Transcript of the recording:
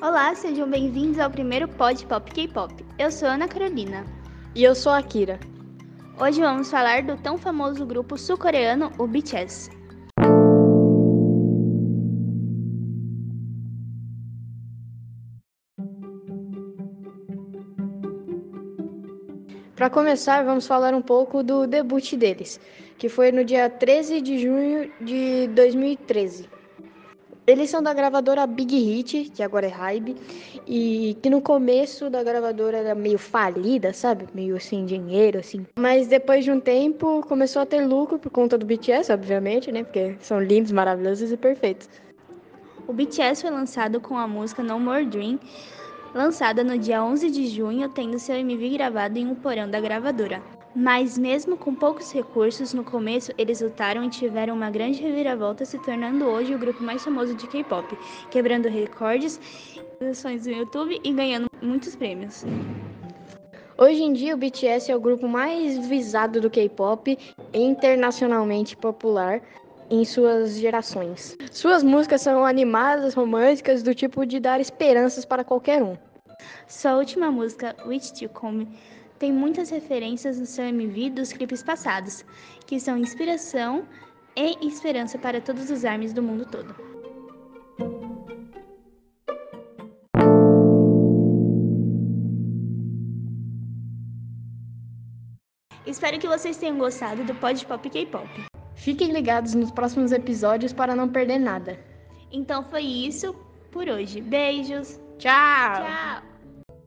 Olá, sejam bem-vindos ao primeiro Pod Pop K-Pop. Eu sou Ana Carolina. E eu sou a Kira. Hoje vamos falar do tão famoso grupo sul-coreano, o BTS. Para começar, vamos falar um pouco do debut deles, que foi no dia 13 de junho de 2013. Eles são da gravadora Big Hit, que agora é Hybe, e que no começo da gravadora era meio falida, sabe? Meio sem dinheiro, assim. Mas depois de um tempo começou a ter lucro por conta do BTS, obviamente, né? Porque são lindos, maravilhosos e perfeitos. O BTS foi lançado com a música No More Dream, lançada no dia 11 de junho, tendo seu MV gravado em um porão da gravadora. Mas mesmo com poucos recursos, no começo eles lutaram e tiveram uma grande reviravolta, se tornando hoje o grupo mais famoso de K-pop, quebrando recordes, ações no YouTube e ganhando muitos prêmios. Hoje em dia, o BTS é o grupo mais visado do K-pop e internacionalmente popular em suas gerações. Suas músicas são animadas, românticas, do tipo de dar esperanças para qualquer um. Sua última música, Which To Come, tem muitas referências no seu MV dos clipes passados, que são inspiração e esperança para todos os armes do mundo todo. Espero que vocês tenham gostado do Pod Pop K-Pop. Fiquem ligados nos próximos episódios para não perder nada. Então foi isso por hoje. Beijos. Tchau. Tchau.